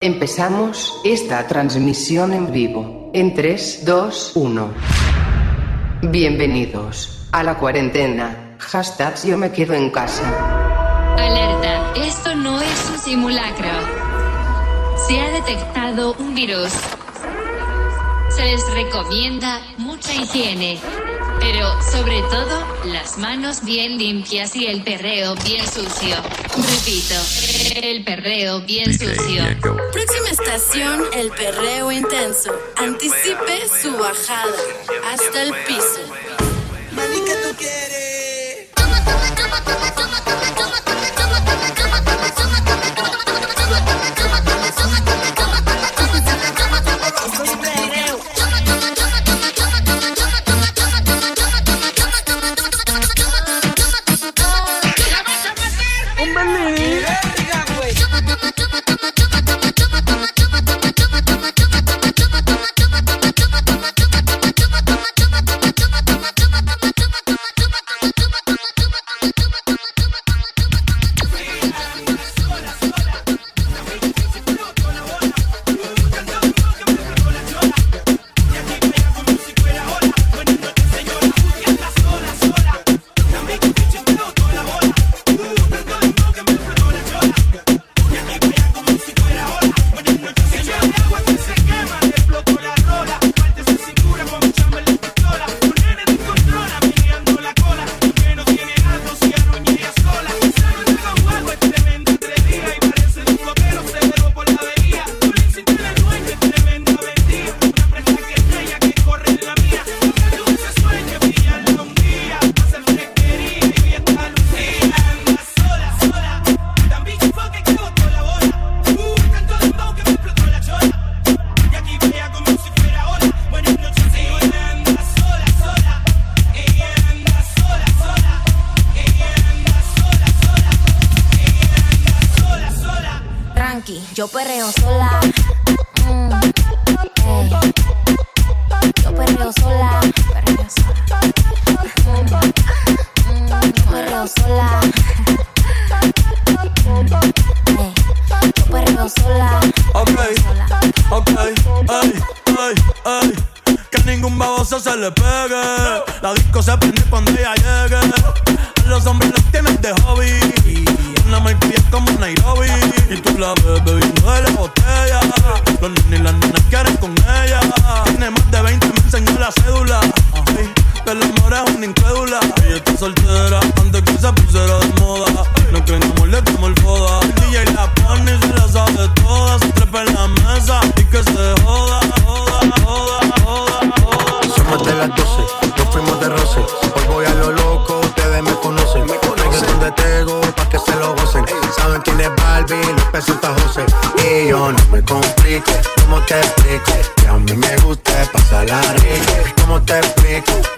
Empezamos esta transmisión en vivo. En 3, 2, 1. Bienvenidos a la cuarentena. Hashtag yo me quedo en casa. Alerta, esto no es un simulacro. Se ha detectado un virus. Se les recomienda mucha higiene. Pero sobre todo, las manos bien limpias y el perreo bien sucio. Repito, el perreo bien sucio. Próxima estación, el perreo intenso. Anticipe su bajada hasta el piso. Mami, ¿qué tú quieres? Yo perreo sola. Mm. Yo perreo sola. Perreo sola. Mm, mm, yo sola. Yo sola. Ok, ok, ay, ay, ay. Que ningún baboso se le pegue. La disco se prende cuando ella llegue. A los hombres los tienes de hobby. Es como Nairobi. Y tú la ves bebiendo de la botella. Los nenes y las nenas quieren con ella. Tiene más de 20, me enseñó la cédula. Ay, del amor es una incrédula. Ella está soltera antes que se pusiera de moda. No creen amor, le como el foda. El DJ la pone y se la sabe toda. Se trepa en la mesa y que se joda, joda, joda, joda, joda. Somos de las 12, nos fuimos de roce. Hoy voy a lo loco, ustedes me conocen. Me conocen de Tego, Barbie, López Santa José. Y yo no me complico, ¿cómo te explico? Que a mí me gusta pasarla rico. ¿Cómo te explico?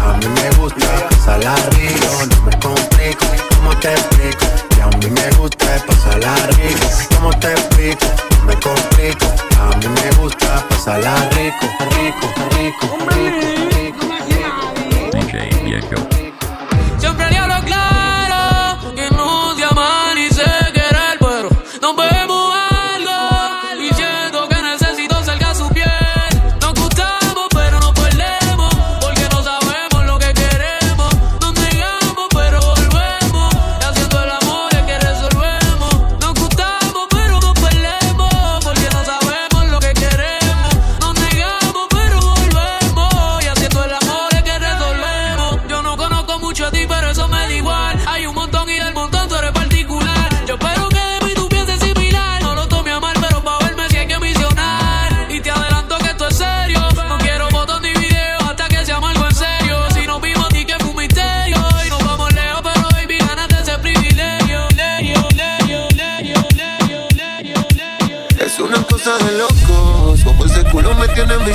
A mí me gusta pasarla rico. No me complico, ¿cómo te explico? Que a mí me gusta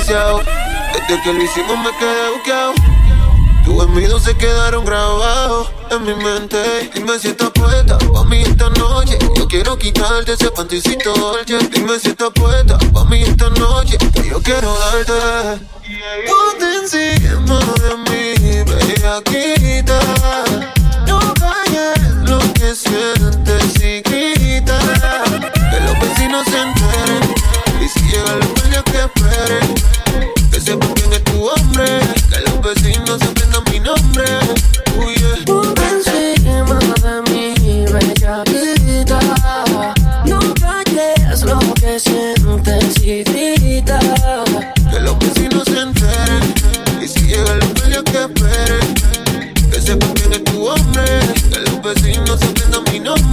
Desde que lo hicimos me quedé buqueado. Tus envidios se quedaron grabados en mi mente. Dime si estás puesta pa' mí esta noche. Yo quiero quitarte ese panticito dolce. Dime si estás puesta pa' mí esta noche. Que yo quiero darte. Ponte encima de mí, bellaquita. No calles lo que sientes y grita. Que los vecinos se enteren. Y si llega la guardia que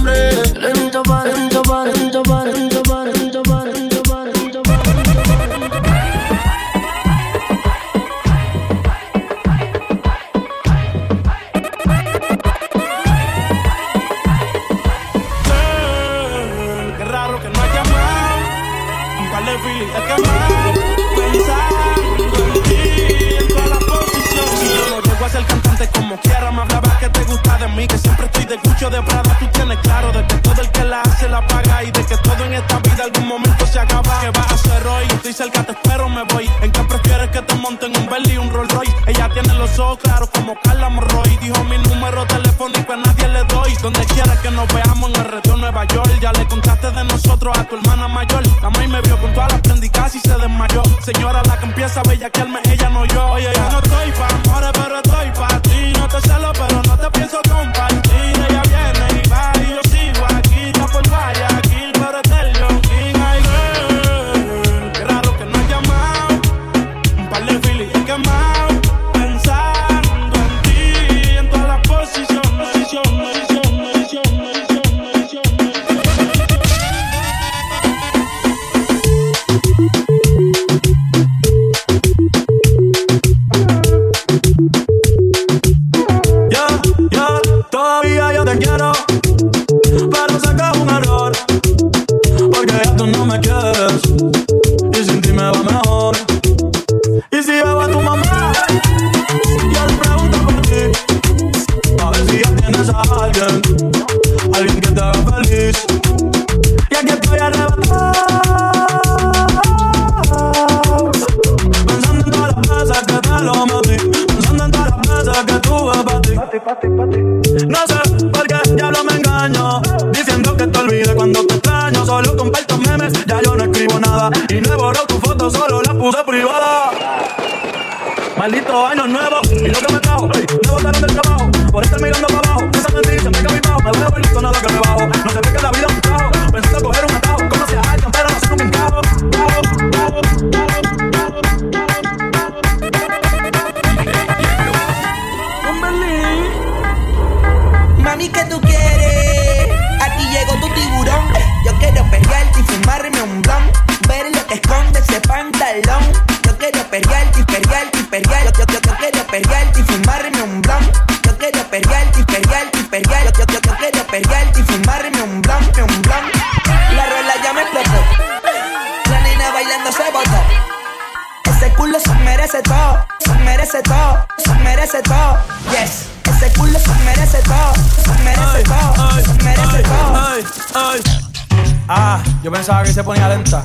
mi nombre. Lento pa, lento pa, lento pa, lento pa, lento pa, lento pa, lento pa. Qué raro que no haya llamado. Un par de he quemado. Pensando en ti en todas las posiciones. Si yo no llego a ser cantante como quiera, me hablaba que te gusta de mí. Que siempre estoy de Gucci o de Prada. Y de que todo en esta vida algún momento se acaba. ¿Qué vas a hacer hoy? Estoy cerca, te espero, me voy. ¿En qué prefieres que te monten un Bentley y un Rolls Royce? Ella tiene los ojos claros como Carla Morroy. Dijo mi número telefónico a nadie le doy. Donde quiera que nos veamos en el reto Nueva York. Ya le contaste de nosotros a tu hermana mayor. La maíz me vio con todas las prendicas y se desmayó. Señora, la que empieza a bellaquearme, ella no yo. Oye, yo no estoy pa' amores, pero estoy pa' ti. No te celo, pero no te pienso compartir. Puse privada. Maldito año nuevo, y lo que me trajo, me botaron del trabajo, por estar mirando para Yo, yo, yo, yo quiero perrearte y fumarme un blon. Yo quiero perrearte y perrearte y perrearte. Yo, yo, yo, yo quiero perrearte y fumarme un blon, un blon. La rueda ya me explotó. La nena bailando se botó. Ese culo se merece todo, se merece todo, se merece todo. Yes, ese culo se merece todo, se merece todo, se merece todo. ay, ay. Ah, yo pensaba que se ponía lenta.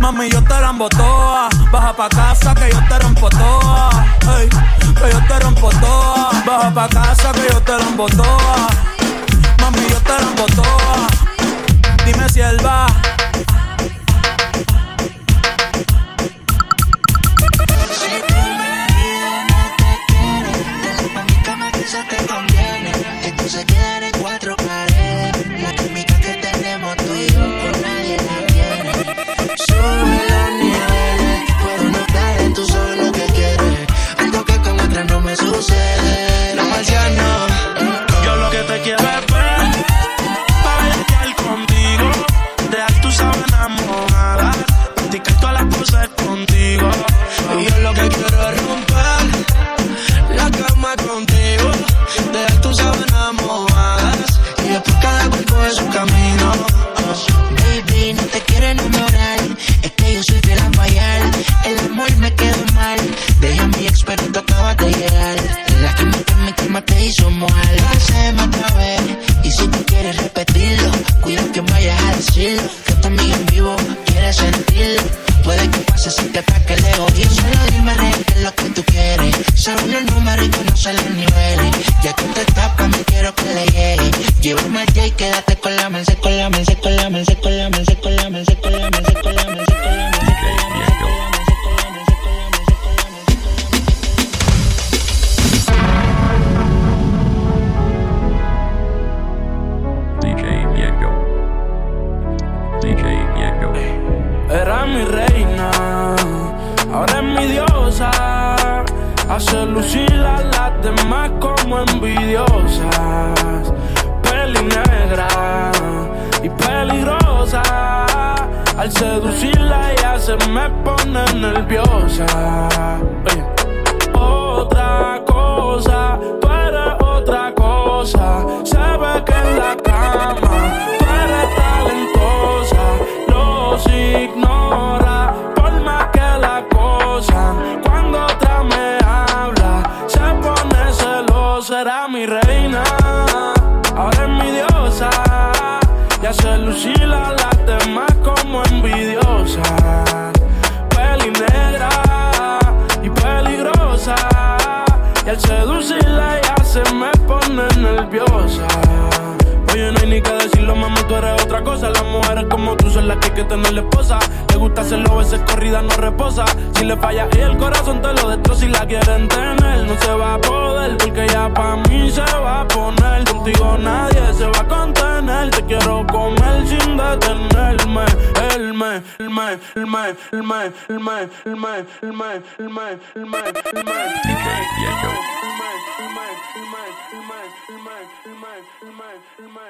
Mami, yo te la embotoa. Baja pa' casa que yo te rompo toa. Que yo te rompo toa. Baja pa' casa que yo te la embotoa. Mami, yo te la embotoa. Dime si él va. se en cuatro chill seducirla ella se me pone nerviosa. Otra cosa, tú eres otra cosa. Se ve que en la cama tú eres talentosa. Los ignora por más que la cosa. Cuando otra me habla, se pone celosa. Era mi reina, ahora es mi diosa. Y hace lucir a las demás como envidiosa. Peli negra y peligrosa. Y al seducirla ella se me pone nerviosa. Oye, no hay ni que decirlo, mamá, tú eres otra cosa. Las mujeres como tú son las que hay que tener esposa. Le gusta hacerlo, veces corrida no reposa. Si le falla y el corazón te lo destroza. Si la quieren tener, no se va a poder. Porque ya pa' mí se va a poner. Contigo nadie se va a contener. Te quiero comer sin detenerme. El me, el me, el me, el me, el me, el el el el el.